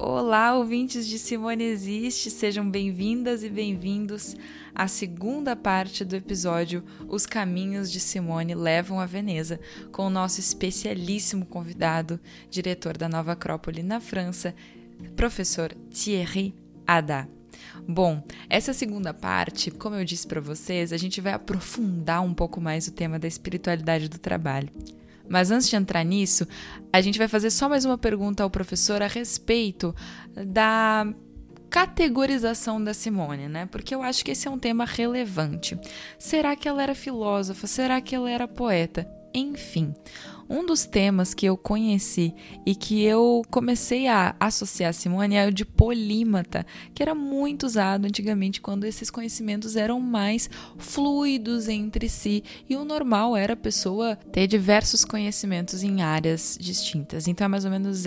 Olá, ouvintes de Simone Existe, sejam bem-vindas e bem-vindos à segunda parte do episódio Os Caminhos de Simone Levam a Veneza, com o nosso especialíssimo convidado, diretor da Nova Acrópole na França, professor Thierry Haddad. Bom, essa segunda parte, como eu disse para vocês, a gente vai aprofundar um pouco mais o tema da espiritualidade do trabalho. Mas antes de entrar nisso, a gente vai fazer só mais uma pergunta ao professor a respeito da categorização da Simone, né? Porque eu acho que esse é um tema relevante. Será que ela era filósofa? Será que ela era poeta? Enfim, um dos temas que eu conheci e que eu comecei a associar a Simone é o de polímata, que era muito usado antigamente quando esses conhecimentos eram mais fluidos entre si e o normal era a pessoa ter diversos conhecimentos em áreas distintas. Então é mais ou menos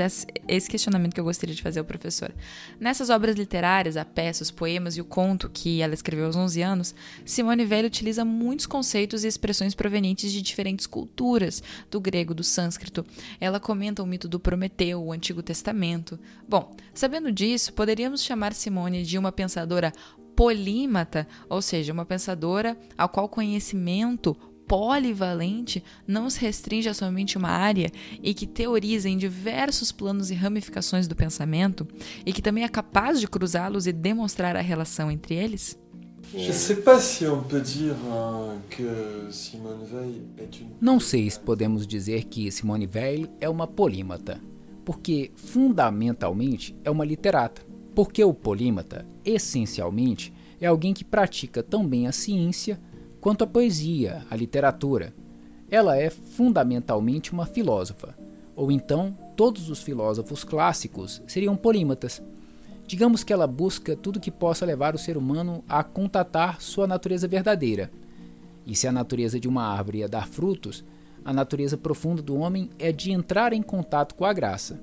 esse questionamento que eu gostaria de fazer ao professor. Nessas obras literárias, a peça, os poemas e o conto que ela escreveu aos 11 anos, Simone Weil utiliza muitos conceitos e expressões provenientes de diferentes culturas, do grego grego, do sânscrito. Ela comenta o mito do Prometeu, o Antigo Testamento. Bom, sabendo disso, poderíamos chamar Simone de uma pensadora polímata, ou seja, uma pensadora ao qual conhecimento polivalente não se restringe a somente uma área e que teoriza em diversos planos e ramificações do pensamento e que também é capaz de cruzá-los e demonstrar a relação entre eles? Não sei se podemos dizer que Simone Weil é uma polímata, porque fundamentalmente é uma literata. Porque o polímata, essencialmente, é alguém que pratica tão bem a ciência quanto a poesia, a literatura. Ela é fundamentalmente uma filósofa, ou então todos os filósofos clássicos seriam polímatas Digamos que ela busca tudo que possa levar o ser humano a contatar sua natureza verdadeira. E se a natureza de uma árvore é dar frutos, a natureza profunda do homem é de entrar em contato com a graça.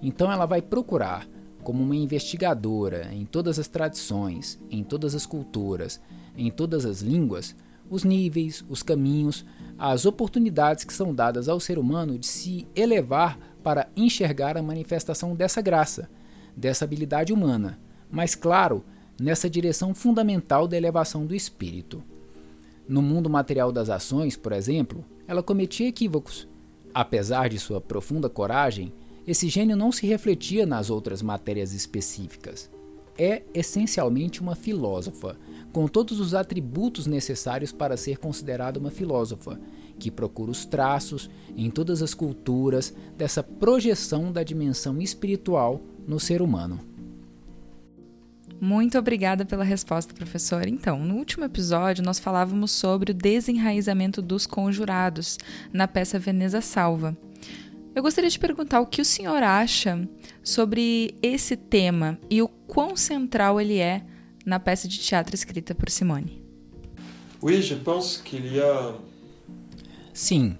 Então ela vai procurar, como uma investigadora em todas as tradições, em todas as culturas, em todas as línguas, os níveis, os caminhos, as oportunidades que são dadas ao ser humano de se elevar para enxergar a manifestação dessa graça dessa habilidade humana, mas, claro, nessa direção fundamental da elevação do espírito. No mundo material das ações, por exemplo, ela cometia equívocos. Apesar de sua profunda coragem, esse gênio não se refletia nas outras matérias específicas. É essencialmente uma filósofa, com todos os atributos necessários para ser considerada uma filósofa, que procura os traços, em todas as culturas, dessa projeção da dimensão espiritual no ser humano. Muito obrigada pela resposta, professor. Então, no último episódio, nós falávamos sobre o desenraizamento dos conjurados na peça Veneza Salva. Eu gostaria de perguntar o que o senhor acha sobre esse tema e o quão central ele é na peça de teatro escrita por Simone. Oui, je pense qu'il y a... Sim,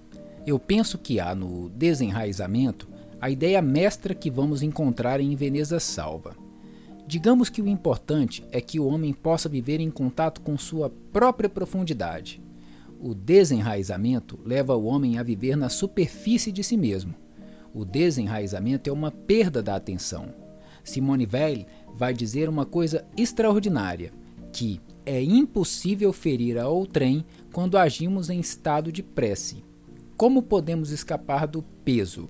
eu penso que há no desenraizamento a ideia mestra que vamos encontrar em Veneza Salva. Digamos que o importante é que o homem possa viver em contato com sua própria profundidade. O desenraizamento leva o homem a viver na superfície de si mesmo. O desenraizamento é uma perda da atenção. Simone Weil vai dizer uma coisa extraordinária, que é impossível ferir a outrem quando agimos em estado de prece. Como podemos escapar do peso,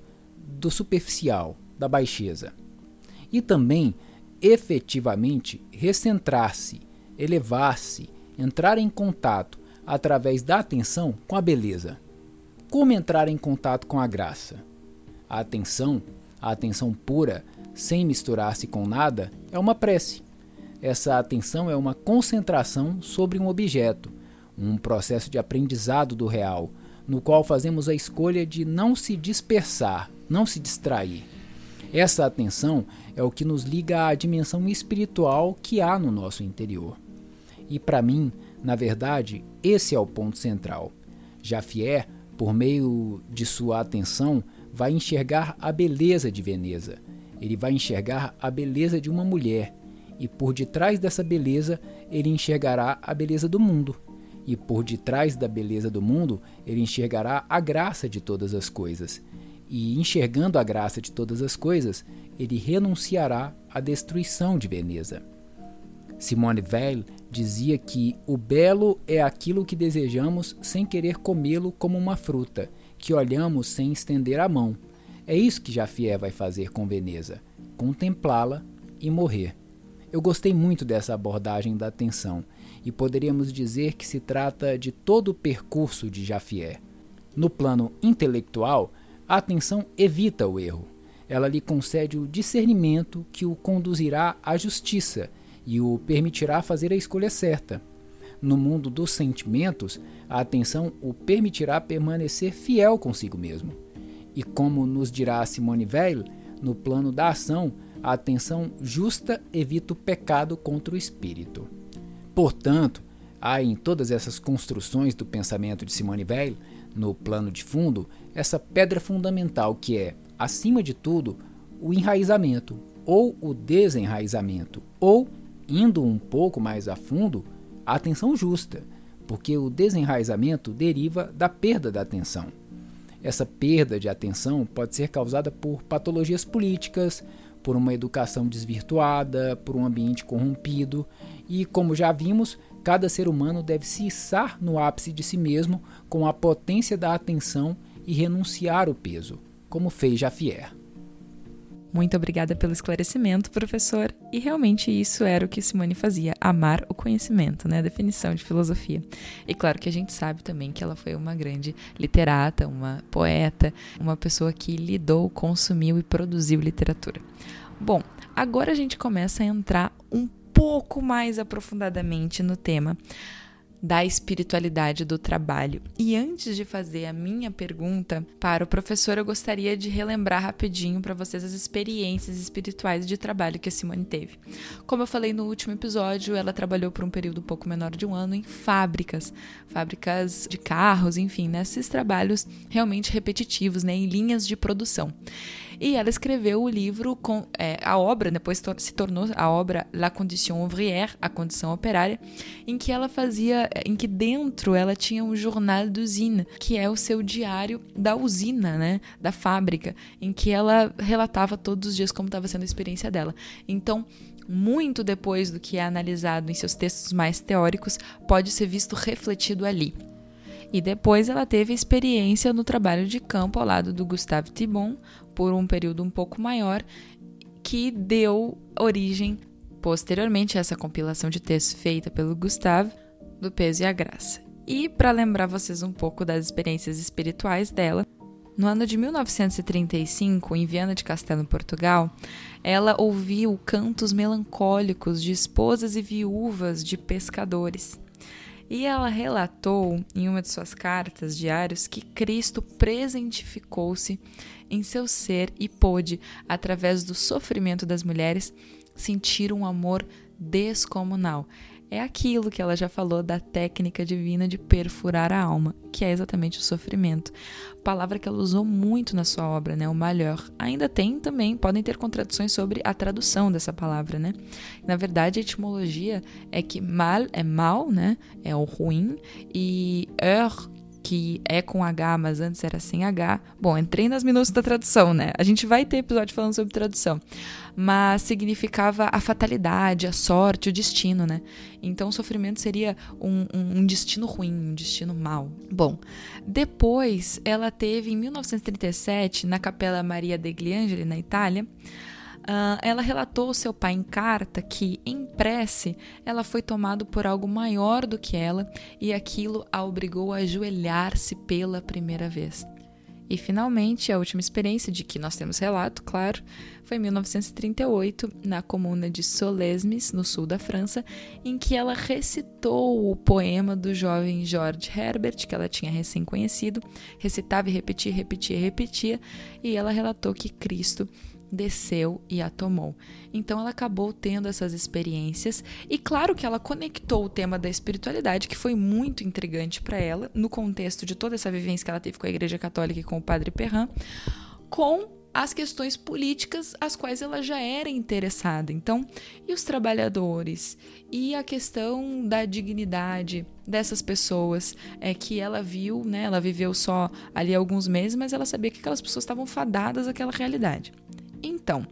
do superficial, da baixeza. E também, efetivamente, recentrar-se, elevar-se, entrar em contato através da atenção com a beleza. Como entrar em contato com a graça? A atenção, a atenção pura, sem misturar-se com nada, é uma prece. Essa atenção é uma concentração sobre um objeto, um processo de aprendizado do real, no qual fazemos a escolha de não se dispersar, não se distrair. Essa atenção é o que nos liga à dimensão espiritual que há no nosso interior. E para mim, na verdade, esse é o ponto central. Jaffier, por meio de sua atenção, vai enxergar a beleza de Veneza. Ele vai enxergar a beleza de uma mulher, e por detrás dessa beleza, ele enxergará a beleza do mundo e por detrás da beleza do mundo ele enxergará a graça de todas as coisas. E enxergando a graça de todas as coisas, ele renunciará à destruição de Veneza. Simone Weil dizia que o belo é aquilo que desejamos sem querer comê-lo como uma fruta, que olhamos sem estender a mão. É isso que Jaffier vai fazer com Veneza: contemplá-la e morrer. Eu gostei muito dessa abordagem da atenção e poderíamos dizer que se trata de todo o percurso de Jaffier. No plano intelectual, a atenção evita o erro. Ela lhe concede o discernimento que o conduzirá à justiça e o permitirá fazer a escolha certa. No mundo dos sentimentos, a atenção o permitirá permanecer fiel consigo mesmo. E como nos dirá Simone Weil, no plano da ação, a atenção justa evita o pecado contra o espírito. Portanto, há em todas essas construções do pensamento de Simone Weil, no plano de fundo, essa pedra fundamental que é, acima de tudo, o enraizamento ou o desenraizamento, ou, indo um pouco mais a fundo, a atenção justa, porque o desenraizamento deriva da perda da atenção. Essa perda de atenção pode ser causada por patologias políticas, por uma educação desvirtuada, por um ambiente corrompido, e como já vimos, cada ser humano deve se içar no ápice de si mesmo com a potência da atenção e renunciar o peso, como fez Jaffier. Muito obrigada pelo esclarecimento, professor. E realmente isso era o que Simone fazia, amar o conhecimento, né? A definição de filosofia. E claro que a gente sabe também que ela foi uma grande literata, uma poeta, uma pessoa que lidou, consumiu e produziu literatura. Bom, agora a gente começa a entrar um pouco mais aprofundadamente no tema da espiritualidade do trabalho. E antes de fazer a minha pergunta para o professor, eu gostaria de relembrar rapidinho para vocês as experiências espirituais de trabalho que a Simone teve. Como eu falei no último episódio, ela trabalhou por um período pouco menor de um ano em fábricas, fábricas de carros, enfim, nesses trabalhos realmente repetitivos, né, em linhas de produção. E ela escreveu o livro com é, a obra, depois se tornou a obra La Condition Ouvrière, a condição operária, em que ela fazia, em que dentro ela tinha um jornal d'usine, que é o seu diário da usina, né, da fábrica, em que ela relatava todos os dias como estava sendo a experiência dela. Então, muito depois do que é analisado em seus textos mais teóricos, pode ser visto refletido ali. E depois ela teve experiência no trabalho de campo ao lado do Gustave Thibon por um período um pouco maior, que deu origem posteriormente a essa compilação de textos feita pelo Gustave do Peso e a Graça. E para lembrar vocês um pouco das experiências espirituais dela, no ano de 1935, em Viana de Castelo, Portugal, ela ouviu cantos melancólicos de esposas e viúvas de pescadores. E ela relatou em uma de suas cartas diários que Cristo presentificou-se em seu ser e pôde, através do sofrimento das mulheres, sentir um amor descomunal. É aquilo que ela já falou da técnica divina de perfurar a alma, que é exatamente o sofrimento. Palavra que ela usou muito na sua obra, né? O malheur. Ainda tem também, podem ter contradições sobre a tradução dessa palavra, né? Na verdade, a etimologia é que mal é mal, né? É o ruim, e heure que é com H, mas antes era sem H. Bom, entrei nas minúcias da tradução, né? A gente vai ter episódio falando sobre tradução. Mas significava a fatalidade, a sorte, o destino, né? Então o sofrimento seria um, um, um destino ruim, um destino mau. Bom, depois ela teve, em 1937, na Capela Maria degli Angeli, na Itália, Uh, ela relatou ao seu pai em carta que, em prece, ela foi tomada por algo maior do que ela e aquilo a obrigou a ajoelhar-se pela primeira vez. E finalmente, a última experiência de que nós temos relato, claro, foi em 1938, na comuna de Solesmes, no sul da França, em que ela recitou o poema do jovem George Herbert, que ela tinha recém conhecido, recitava e repetia, repetia, repetia, e ela relatou que Cristo desceu e a tomou. Então ela acabou tendo essas experiências e claro que ela conectou o tema da espiritualidade, que foi muito intrigante para ela, no contexto de toda essa vivência que ela teve com a Igreja Católica e com o Padre Perrin, com as questões políticas às quais ela já era interessada. Então, e os trabalhadores? E a questão da dignidade dessas pessoas é que ela viu, né? Ela viveu só ali alguns meses, mas ela sabia que aquelas pessoas estavam fadadas àquela realidade. Então,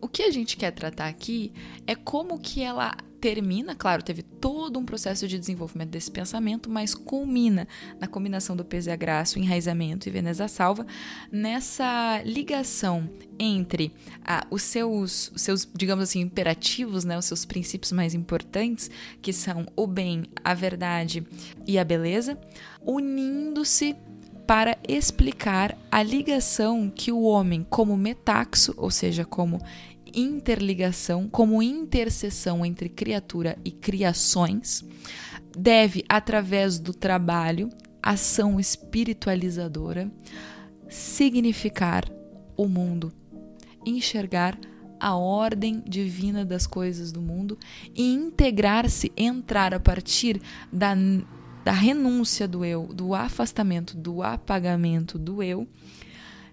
o que a gente quer tratar aqui é como que ela termina, claro, teve todo um processo de desenvolvimento desse pensamento, mas culmina na combinação do PZA Graço, enraizamento e Veneza Salva, nessa ligação entre ah, os, seus, seus, digamos assim, imperativos, né, os seus princípios mais importantes, que são o bem, a verdade e a beleza, unindo-se para explicar a ligação que o homem, como metaxo, ou seja, como interligação, como interseção entre criatura e criações, deve, através do trabalho, ação espiritualizadora, significar o mundo, enxergar a ordem divina das coisas do mundo e integrar-se, entrar a partir da, da renúncia do eu, do afastamento, do apagamento do eu,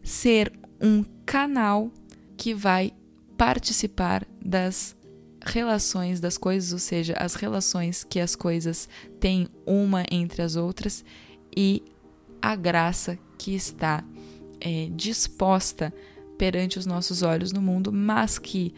ser um canal que vai participar das relações das coisas, ou seja, as relações que as coisas têm uma entre as outras e a graça que está é, disposta perante os nossos olhos no mundo, mas que,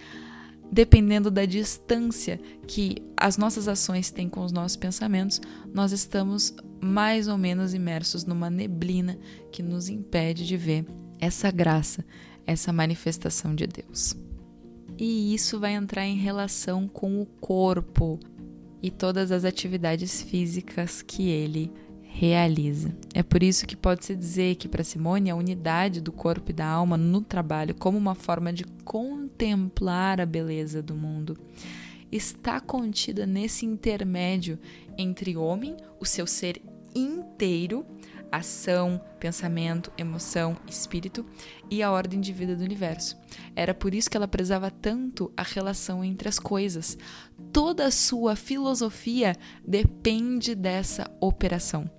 dependendo da distância que as nossas ações têm com os nossos pensamentos, nós estamos mais ou menos imersos numa neblina que nos impede de ver essa graça, essa manifestação de Deus. E isso vai entrar em relação com o corpo e todas as atividades físicas que ele realiza. É por isso que pode-se dizer que para Simone a unidade do corpo e da alma no trabalho, como uma forma de contemplar a beleza do mundo, está contida nesse intermédio entre homem, o seu ser inteiro, ação, pensamento, emoção, espírito e a ordem de vida do universo. Era por isso que ela prezava tanto a relação entre as coisas. Toda a sua filosofia depende dessa operação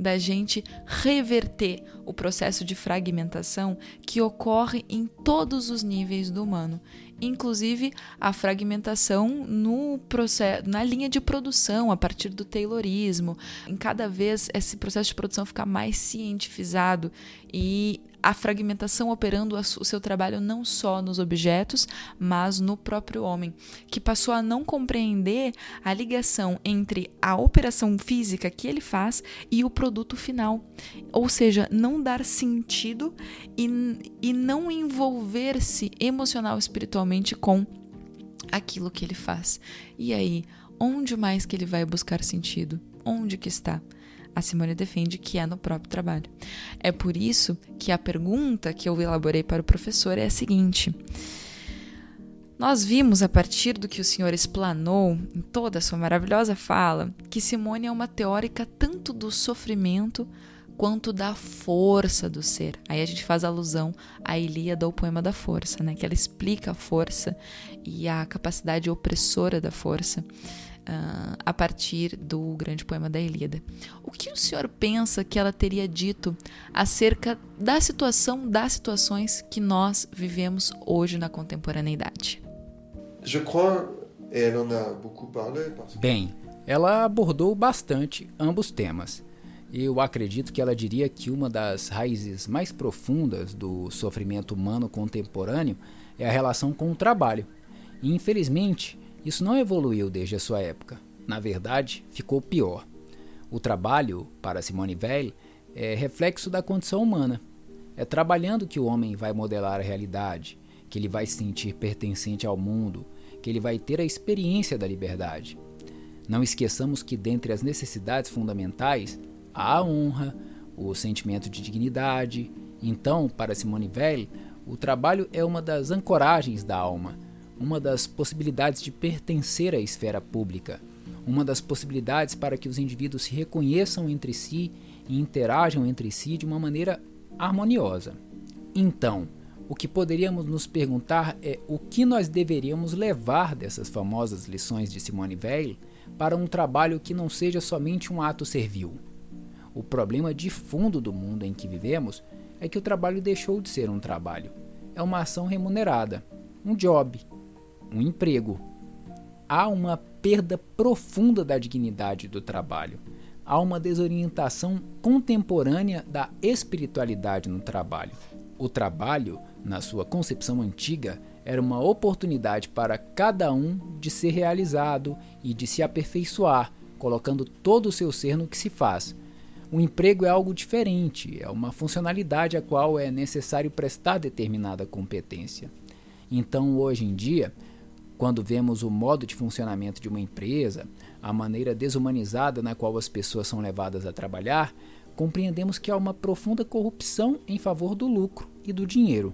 da gente reverter o processo de fragmentação que ocorre em todos os níveis do humano, inclusive a fragmentação no processo, na linha de produção, a partir do Taylorismo. Em cada vez esse processo de produção ficar mais cientificado e a fragmentação operando o seu trabalho não só nos objetos, mas no próprio homem, que passou a não compreender a ligação entre a operação física que ele faz e o produto final. Ou seja, não dar sentido e, e não envolver-se emocional espiritualmente com aquilo que ele faz. E aí, onde mais que ele vai buscar sentido? Onde que está? A Simone defende que é no próprio trabalho. É por isso que a pergunta que eu elaborei para o professor é a seguinte. Nós vimos, a partir do que o senhor explanou em toda a sua maravilhosa fala, que Simone é uma teórica tanto do sofrimento quanto da força do ser. Aí a gente faz alusão à Ilíada, ao poema da força, né? que ela explica a força e a capacidade opressora da força uh, a partir do grande poema da Ilíada. O que o senhor pensa que ela teria dito acerca da situação, das situações que nós vivemos hoje na contemporaneidade? Bem, ela abordou bastante ambos temas. Eu acredito que ela diria que uma das raízes mais profundas do sofrimento humano contemporâneo é a relação com o trabalho. E infelizmente, isso não evoluiu desde a sua época. Na verdade, ficou pior. O trabalho, para Simone Weil, é reflexo da condição humana. É trabalhando que o homem vai modelar a realidade, que ele vai se sentir pertencente ao mundo, que ele vai ter a experiência da liberdade. Não esqueçamos que, dentre as necessidades fundamentais, há a honra, o sentimento de dignidade. Então, para Simone Weil, o trabalho é uma das ancoragens da alma uma das possibilidades de pertencer à esfera pública, uma das possibilidades para que os indivíduos se reconheçam entre si e interajam entre si de uma maneira harmoniosa. Então, o que poderíamos nos perguntar é o que nós deveríamos levar dessas famosas lições de Simone Weil para um trabalho que não seja somente um ato servil. O problema de fundo do mundo em que vivemos é que o trabalho deixou de ser um trabalho. É uma ação remunerada, um job, um emprego. Há uma perda profunda da dignidade do trabalho. Há uma desorientação contemporânea da espiritualidade no trabalho. O trabalho, na sua concepção antiga, era uma oportunidade para cada um de ser realizado e de se aperfeiçoar, colocando todo o seu ser no que se faz. O emprego é algo diferente, é uma funcionalidade a qual é necessário prestar determinada competência. Então, hoje em dia, quando vemos o modo de funcionamento de uma empresa, a maneira desumanizada na qual as pessoas são levadas a trabalhar, compreendemos que há uma profunda corrupção em favor do lucro e do dinheiro,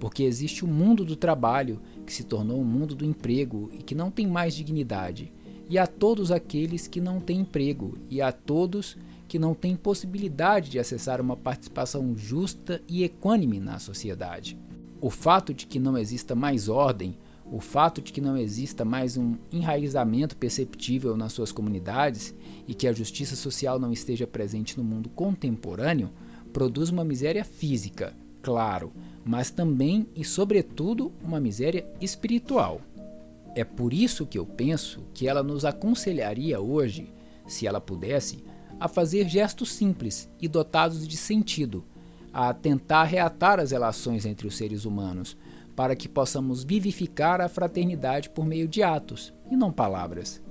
porque existe o mundo do trabalho que se tornou o mundo do emprego e que não tem mais dignidade, e a todos aqueles que não têm emprego, e a todos que não têm possibilidade de acessar uma participação justa e equânime na sociedade. O fato de que não exista mais ordem, o fato de que não exista mais um enraizamento perceptível nas suas comunidades e que a justiça social não esteja presente no mundo contemporâneo produz uma miséria física, claro, mas também e sobretudo uma miséria espiritual. É por isso que eu penso que ela nos aconselharia hoje, se ela pudesse, a fazer gestos simples e dotados de sentido, a tentar reatar as relações entre os seres humanos, para que possamos vivificar a fraternidade por meio de atos e não palavras.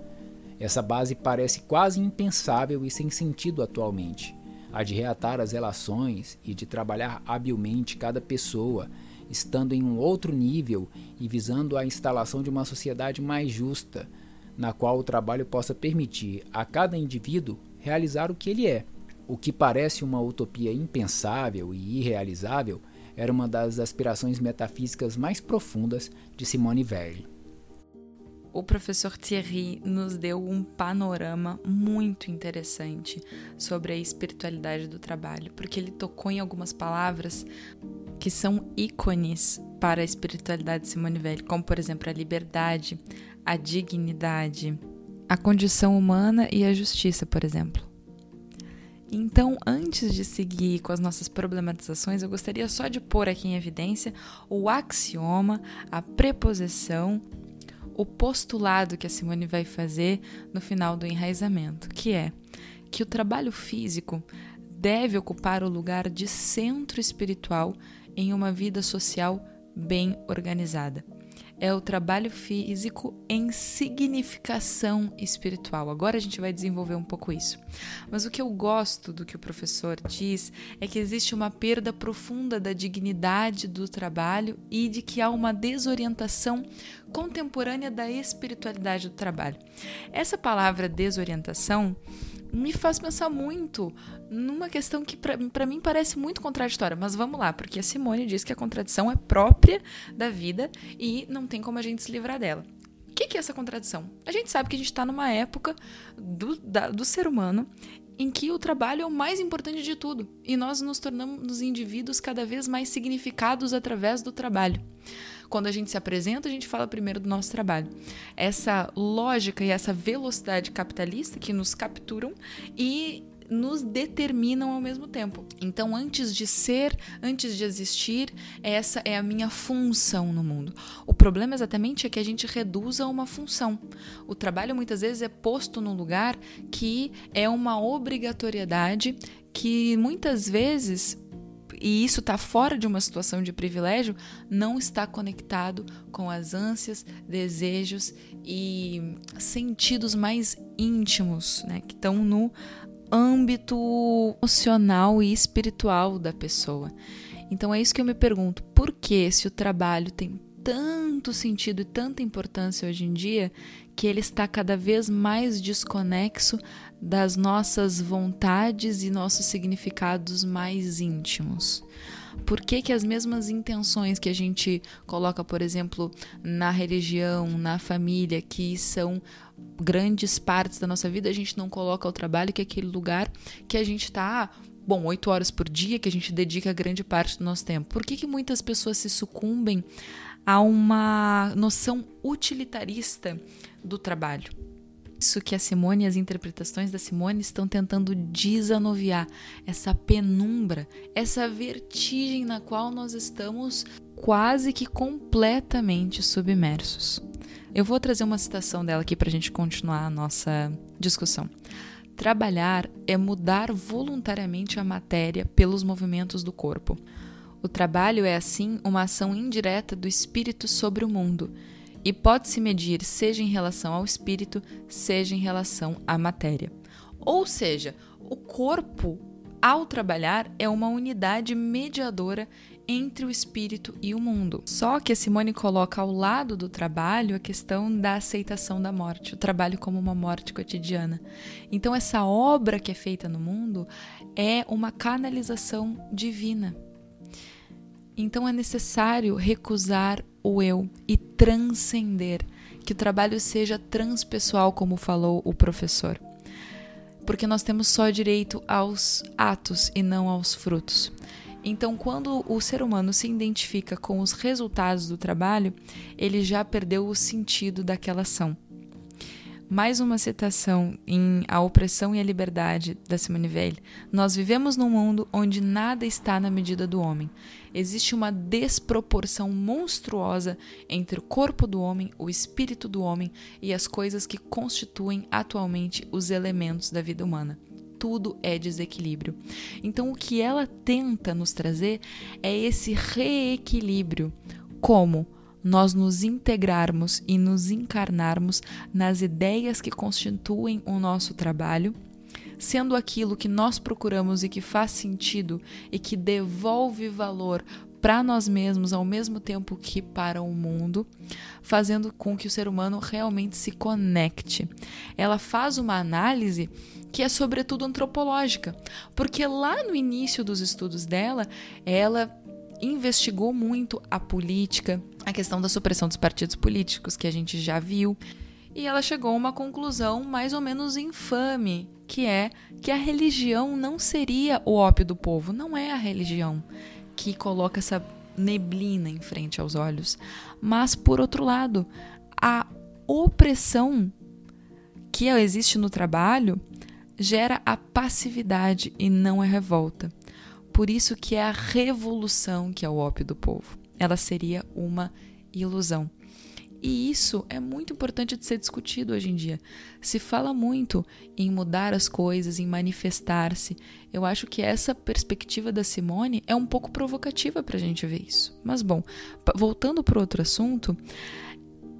Essa base parece quase impensável e sem sentido atualmente. A de reatar as relações e de trabalhar habilmente cada pessoa, estando em um outro nível e visando a instalação de uma sociedade mais justa, na qual o trabalho possa permitir a cada indivíduo realizar o que ele é. O que parece uma utopia impensável e irrealizável era uma das aspirações metafísicas mais profundas de Simone Weil. O professor Thierry nos deu um panorama muito interessante sobre a espiritualidade do trabalho, porque ele tocou em algumas palavras que são ícones para a espiritualidade de Simone Weil, como por exemplo a liberdade, a dignidade, a condição humana e a justiça, por exemplo. Então, antes de seguir com as nossas problematizações, eu gostaria só de pôr aqui em evidência o axioma, a preposição, o postulado que a Simone vai fazer no final do enraizamento, que é que o trabalho físico deve ocupar o lugar de centro espiritual em uma vida social bem organizada é o trabalho físico em significação espiritual. Agora a gente vai desenvolver um pouco isso. Mas o que eu gosto do que o professor diz é que existe uma perda profunda da dignidade do trabalho e de que há uma desorientação contemporânea da espiritualidade do trabalho. Essa palavra desorientação me faz pensar muito numa questão que para mim parece muito contraditória, mas vamos lá, porque a Simone diz que a contradição é própria da vida e não tem como a gente se livrar dela. O que, que é essa contradição? A gente sabe que a gente está numa época do, da, do ser humano em que o trabalho é o mais importante de tudo e nós nos tornamos indivíduos cada vez mais significados através do trabalho. Quando a gente se apresenta, a gente fala primeiro do nosso trabalho. Essa lógica e essa velocidade capitalista que nos capturam e nos determinam ao mesmo tempo. Então, antes de ser, antes de existir, essa é a minha função no mundo. O problema exatamente é que a gente reduza uma função. O trabalho muitas vezes é posto num lugar que é uma obrigatoriedade que muitas vezes e isso está fora de uma situação de privilégio, não está conectado com as ânsias, desejos e sentidos mais íntimos, né, que estão no âmbito emocional e espiritual da pessoa. Então é isso que eu me pergunto: por que, se o trabalho tem tanto sentido e tanta importância hoje em dia, que ele está cada vez mais desconexo das nossas vontades e nossos significados mais íntimos. Por que, que as mesmas intenções que a gente coloca, por exemplo, na religião, na família, que são grandes partes da nossa vida, a gente não coloca ao trabalho, que é aquele lugar que a gente está bom, oito horas por dia, que a gente dedica grande parte do nosso tempo. Por que, que muitas pessoas se sucumbem a uma noção utilitarista do trabalho? Isso que a Simone e as interpretações da Simone estão tentando desanuviar essa penumbra, essa vertigem na qual nós estamos quase que completamente submersos. Eu vou trazer uma citação dela aqui para a gente continuar a nossa discussão. Trabalhar é mudar voluntariamente a matéria pelos movimentos do corpo. O trabalho é, assim, uma ação indireta do espírito sobre o mundo e pode-se medir seja em relação ao espírito, seja em relação à matéria. Ou seja, o corpo, ao trabalhar, é uma unidade mediadora entre o espírito e o mundo. Só que a Simone coloca ao lado do trabalho a questão da aceitação da morte, o trabalho como uma morte cotidiana. Então, essa obra que é feita no mundo é uma canalização divina. Então, é necessário recusar o eu e transcender, que o trabalho seja transpessoal, como falou o professor. Porque nós temos só direito aos atos e não aos frutos. Então, quando o ser humano se identifica com os resultados do trabalho, ele já perdeu o sentido daquela ação. Mais uma citação em A Opressão e a Liberdade, da Simone Weil. Nós vivemos num mundo onde nada está na medida do homem. Existe uma desproporção monstruosa entre o corpo do homem, o espírito do homem e as coisas que constituem atualmente os elementos da vida humana tudo é desequilíbrio. Então, o que ela tenta nos trazer é esse reequilíbrio. Como? Nós nos integrarmos e nos encarnarmos nas ideias que constituem o nosso trabalho, sendo aquilo que nós procuramos e que faz sentido e que devolve valor para nós mesmos ao mesmo tempo que para o mundo, fazendo com que o ser humano realmente se conecte. Ela faz uma análise que é sobretudo antropológica, porque lá no início dos estudos dela, ela investigou muito a política, a questão da supressão dos partidos políticos, que a gente já viu, e ela chegou a uma conclusão mais ou menos infame, que é que a religião não seria o ópio do povo, não é a religião que coloca essa neblina em frente aos olhos, mas por outro lado, a opressão que existe no trabalho gera a passividade e não a revolta. Por isso que é a revolução que é o ópio do povo. Ela seria uma ilusão. E isso é muito importante de ser discutido hoje em dia. Se fala muito em mudar as coisas, em manifestar-se. Eu acho que essa perspectiva da Simone é um pouco provocativa para a gente ver isso. Mas, bom, voltando para outro assunto,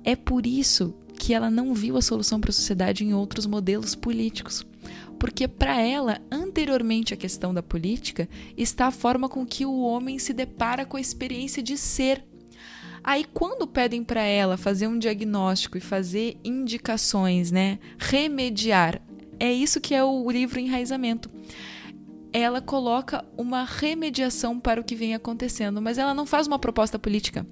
é por isso que ela não viu a solução para a sociedade em outros modelos políticos porque para ela, anteriormente à questão da política, está a forma com que o homem se depara com a experiência de ser. Aí, quando pedem para ela fazer um diagnóstico e fazer indicações, né, remediar, é isso que é o livro Enraizamento. Ela coloca uma remediação para o que vem acontecendo, mas ela não faz uma proposta política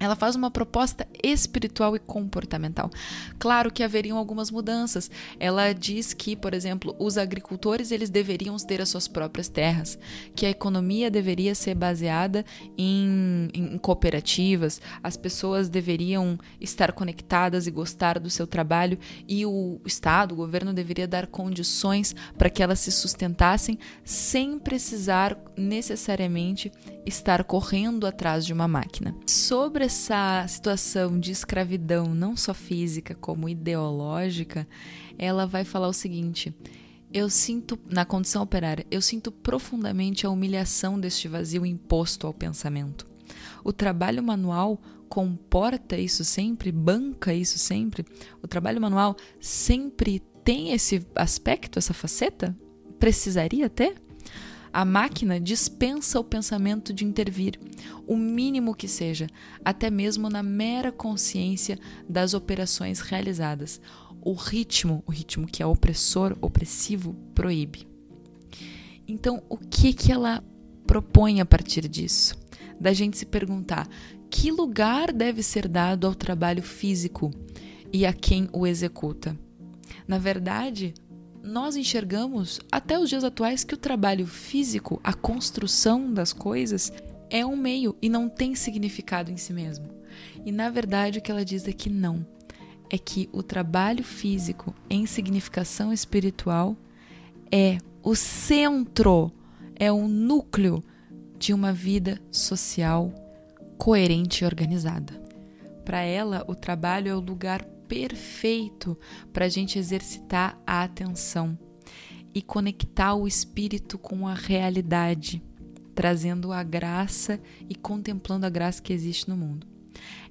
ela faz uma proposta espiritual e comportamental. Claro que haveriam algumas mudanças. Ela diz que, por exemplo, os agricultores eles deveriam ter as suas próprias terras, que a economia deveria ser baseada em, em cooperativas, as pessoas deveriam estar conectadas e gostar do seu trabalho e o Estado, o governo deveria dar condições para que elas se sustentassem sem precisar necessariamente estar correndo atrás de uma máquina. Sobre essa situação de escravidão, não só física como ideológica, ela vai falar o seguinte: eu sinto, na condição operária, eu sinto profundamente a humilhação deste vazio imposto ao pensamento. O trabalho manual comporta isso sempre, banca isso sempre. O trabalho manual sempre tem esse aspecto, essa faceta? Precisaria ter? A máquina dispensa o pensamento de intervir, o mínimo que seja, até mesmo na mera consciência das operações realizadas. O ritmo, o ritmo que é opressor, opressivo, proíbe. Então, o que que ela propõe a partir disso? Da gente se perguntar que lugar deve ser dado ao trabalho físico e a quem o executa. Na verdade, nós enxergamos até os dias atuais que o trabalho físico, a construção das coisas, é um meio e não tem significado em si mesmo. E na verdade o que ela diz é que não. é que o trabalho físico em significação espiritual é o centro, é o núcleo de uma vida social coerente e organizada. Para ela, o trabalho é o lugar perfeito para a gente exercitar a atenção e conectar o espírito com a realidade, trazendo a graça e contemplando a graça que existe no mundo.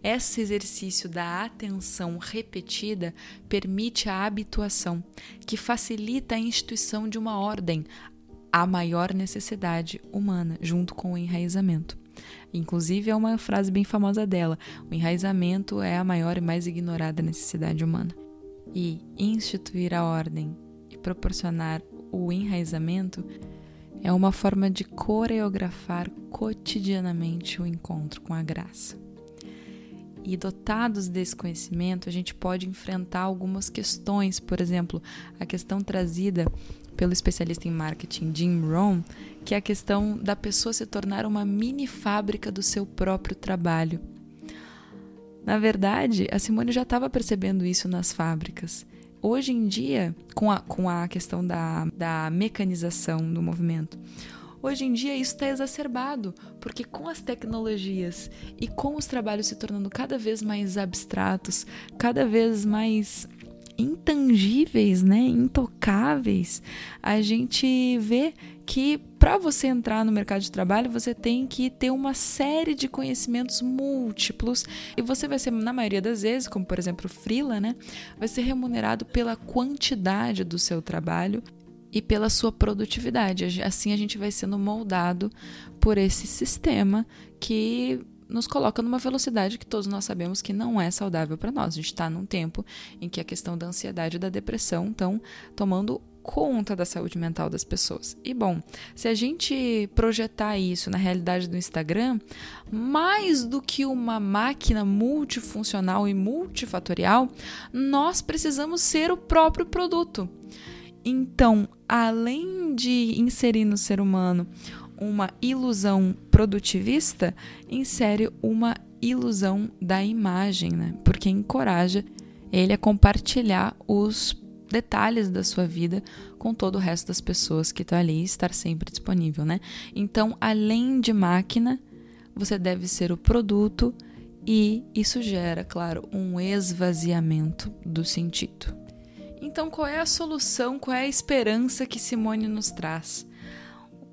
Esse exercício da atenção repetida permite a habituação, que facilita a instituição de uma ordem, a maior necessidade humana, junto com o enraizamento. Inclusive, é uma frase bem famosa dela: o enraizamento é a maior e mais ignorada necessidade humana. E instituir a ordem e proporcionar o enraizamento é uma forma de coreografar cotidianamente o encontro com a graça. E dotados desse conhecimento, a gente pode enfrentar algumas questões, por exemplo, a questão trazida pelo especialista em marketing Jim Rohn, que é a questão da pessoa se tornar uma mini fábrica do seu próprio trabalho. Na verdade, a Simone já estava percebendo isso nas fábricas. Hoje em dia, com a, com a questão da, da mecanização do movimento, Hoje em dia isso está exacerbado, porque com as tecnologias e com os trabalhos se tornando cada vez mais abstratos, cada vez mais intangíveis, né, intocáveis, a gente vê que para você entrar no mercado de trabalho, você tem que ter uma série de conhecimentos múltiplos e você vai ser, na maioria das vezes, como por exemplo o freela, né, vai ser remunerado pela quantidade do seu trabalho e pela sua produtividade. Assim a gente vai sendo moldado por esse sistema que nos coloca numa velocidade que todos nós sabemos que não é saudável para nós. A gente está num tempo em que a questão da ansiedade e da depressão estão tomando conta da saúde mental das pessoas. E bom, se a gente projetar isso na realidade do Instagram, mais do que uma máquina multifuncional e multifatorial, nós precisamos ser o próprio produto. Então, além de inserir no ser humano uma ilusão produtivista, insere uma ilusão da imagem, né? Porque encoraja ele a compartilhar os detalhes da sua vida com todo o resto das pessoas que estão ali e estar sempre disponível, né? Então, além de máquina, você deve ser o produto e isso gera, claro, um esvaziamento do sentido. Então, qual é a solução, qual é a esperança que Simone nos traz?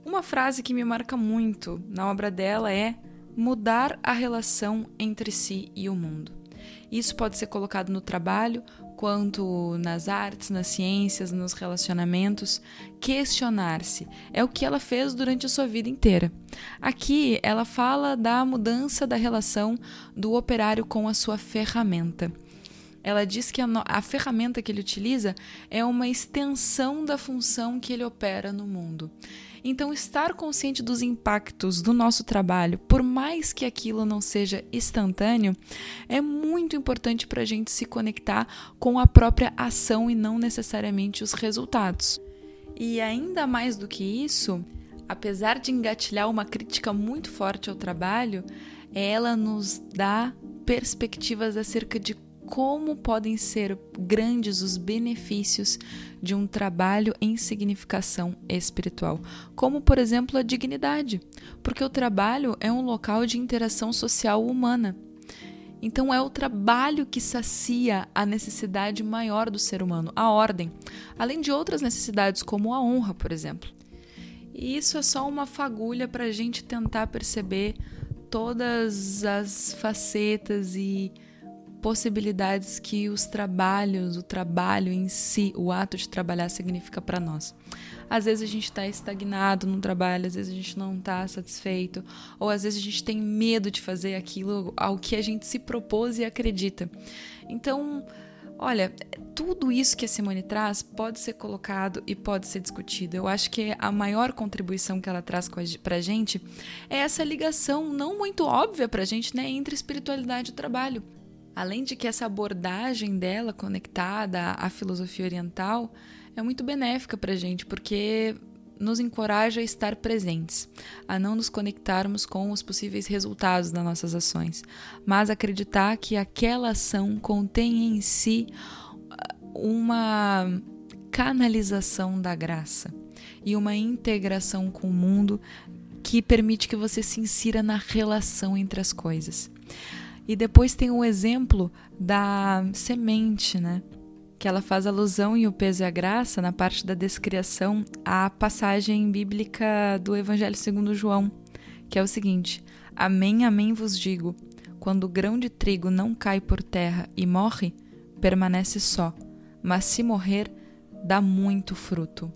Uma frase que me marca muito na obra dela é mudar a relação entre si e o mundo. Isso pode ser colocado no trabalho, quanto nas artes, nas ciências, nos relacionamentos. Questionar-se é o que ela fez durante a sua vida inteira. Aqui ela fala da mudança da relação do operário com a sua ferramenta. Ela diz que a, a, ferramenta que ele utiliza é uma extensão da função que ele opera no mundo. Então, estar consciente dos impactos do nosso trabalho, por mais que aquilo não seja instantâneo, é muito importante para a gente se conectar com a própria ação e não necessariamente os resultados. E ainda mais do que isso, apesar de engatilhar uma crítica muito forte ao trabalho, ela nos dá perspectivas acerca de como podem ser grandes os benefícios de um trabalho em significação espiritual, como por exemplo a dignidade, porque o trabalho é um local de interação social humana. Então é o trabalho que sacia a necessidade maior do ser humano, a ordem, além de outras necessidades como a honra, por exemplo. E isso é só uma fagulha para a gente tentar perceber todas as facetas e possibilidades que os trabalhos, o trabalho em si, o ato de trabalhar significa para nós. Às vezes a gente está estagnado no trabalho, às vezes a gente não está satisfeito, ou às vezes a gente tem medo de fazer aquilo ao que a gente se propôs e acredita. Então, olha, tudo isso que a Simone traz pode ser colocado e pode ser discutido. Eu acho que a maior contribuição que ela traz para a gente é essa ligação não muito óbvia para a gente né, entre espiritualidade e trabalho. Além de que essa abordagem dela conectada à filosofia oriental é muito benéfica para a gente, porque nos encoraja a estar presentes, a não nos conectarmos com os possíveis resultados das nossas ações, mas acreditar que aquela ação contém em si uh, uma canalização da graça e uma integração com o mundo que permite que você se insira na relação entre as coisas. E depois tem o exemplo da semente, né? Que ela faz alusão em O Peso e a Graça, na parte da descriação, à passagem bíblica do Evangelho segundo João, que é o seguinte: Amém, amém vos digo, quando o grão de trigo não cai por terra e morre, permanece só, mas se morrer, dá muito fruto.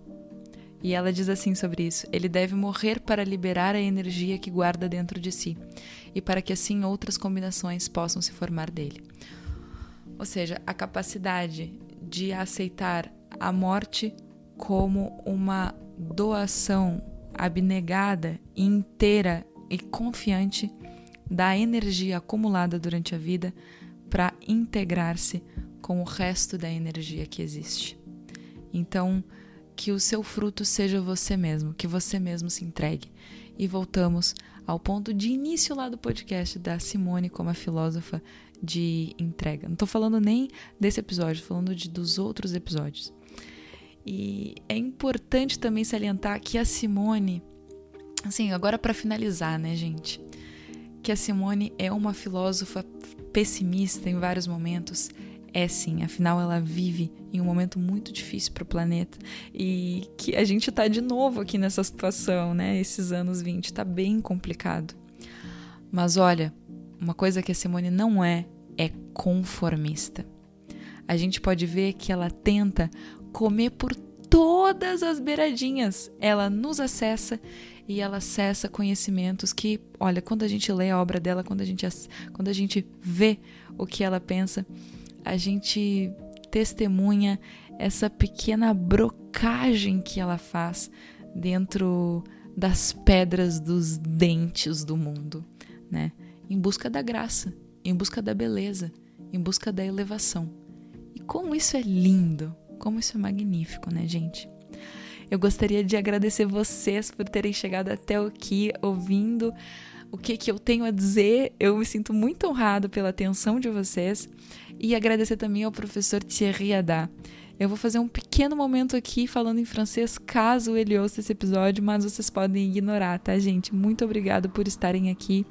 E ela diz assim sobre isso: ele deve morrer para liberar a energia que guarda dentro de si e para que assim outras combinações possam se formar dele. Ou seja, a capacidade de aceitar a morte como uma doação abnegada, inteira e confiante da energia acumulada durante a vida para integrar-se com o resto da energia que existe. Então, que o seu fruto seja você mesmo, que você mesmo se entregue. E voltamos ao ponto de início lá do podcast da Simone como a filósofa de entrega. Não estou falando nem desse episódio, falando de, dos outros episódios. E é importante também salientar que a Simone, assim, agora para finalizar, né, gente? Que a Simone é uma filósofa pessimista em vários momentos é sim, afinal ela vive em um momento muito difícil para o planeta e que a gente está de novo aqui nessa situação, né? Esses anos 20 está bem complicado. Mas olha, uma coisa que a Simone não é é conformista. A gente pode ver que ela tenta comer por todas as beiradinhas. Ela nos acessa e ela acessa conhecimentos que, olha, quando a gente lê a obra dela, quando a gente, quando a gente vê o que ela pensa, a gente testemunha essa pequena brocagem que ela faz dentro das pedras dos dentes do mundo, né? Em busca da graça, em busca da beleza, em busca da elevação. E como isso é lindo, como isso é magnífico, né, gente? Eu gostaria de agradecer vocês por terem chegado até aqui ouvindo o que, que eu tenho a dizer. Eu me sinto muito honrado pela atenção de vocês e agradecer também ao professor Thierry Haddad. Eu vou fazer um pequeno momento aqui falando em francês, caso ele ouça esse episódio, mas vocês podem ignorar, tá, gente? Muito obrigado por estarem aqui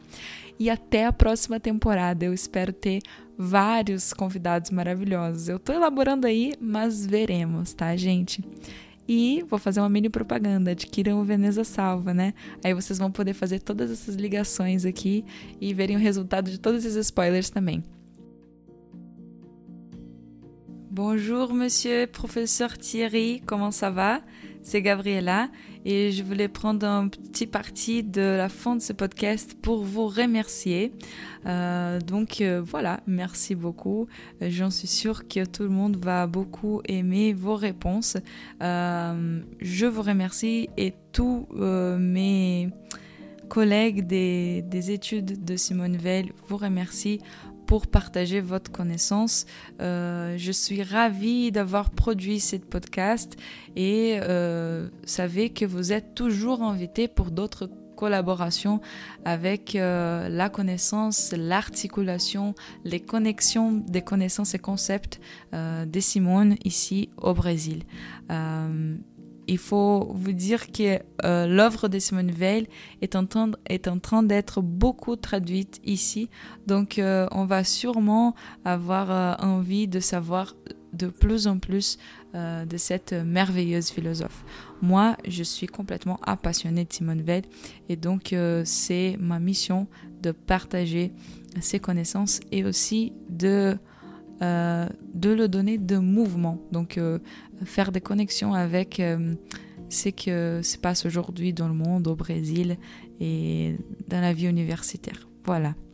e até a próxima temporada. Eu espero ter vários convidados maravilhosos. Eu tô elaborando aí, mas veremos, tá, gente? E vou fazer uma mini propaganda, adquiram o Veneza Salva, né? Aí vocês vão poder fazer todas essas ligações aqui e verem o resultado de todos esses spoilers também. Bonjour monsieur professeur Thierry, comment ça va C'est Gabriella et je voulais prendre un petit parti de la fin de ce podcast pour vous remercier. Euh, donc euh, voilà, merci beaucoup. Euh, j'en suis sûre que tout le monde va beaucoup aimer vos réponses. je vous remercie et tous mes collègues des, des, études de Simone Veil vous remercient pour partager votre connaissance. Euh, je suis ravie d'avoir produit cette podcast et euh, savez que vous êtes toujours invité pour d'autres collaborations avec euh, la connaissance, l'articulation, les connexions des connaissances et concepts euh, de Simone ici au Brésil. Euh, il faut vous dire que euh, l'œuvre de Simone Veil est en train, d'être beaucoup traduite ici. Donc, euh, on va sûrement avoir euh, envie de savoir de plus en plus de cette merveilleuse philosophe. Moi, je suis complètement passionnée de Simone Veil et donc c'est ma mission de partager ses connaissances et aussi de euh, de le donner de mouvement. Donc euh, faire des connexions avec euh, ce qui se passe aujourd'hui dans le monde, au Brésil et dans la vie universitaire. Voilà.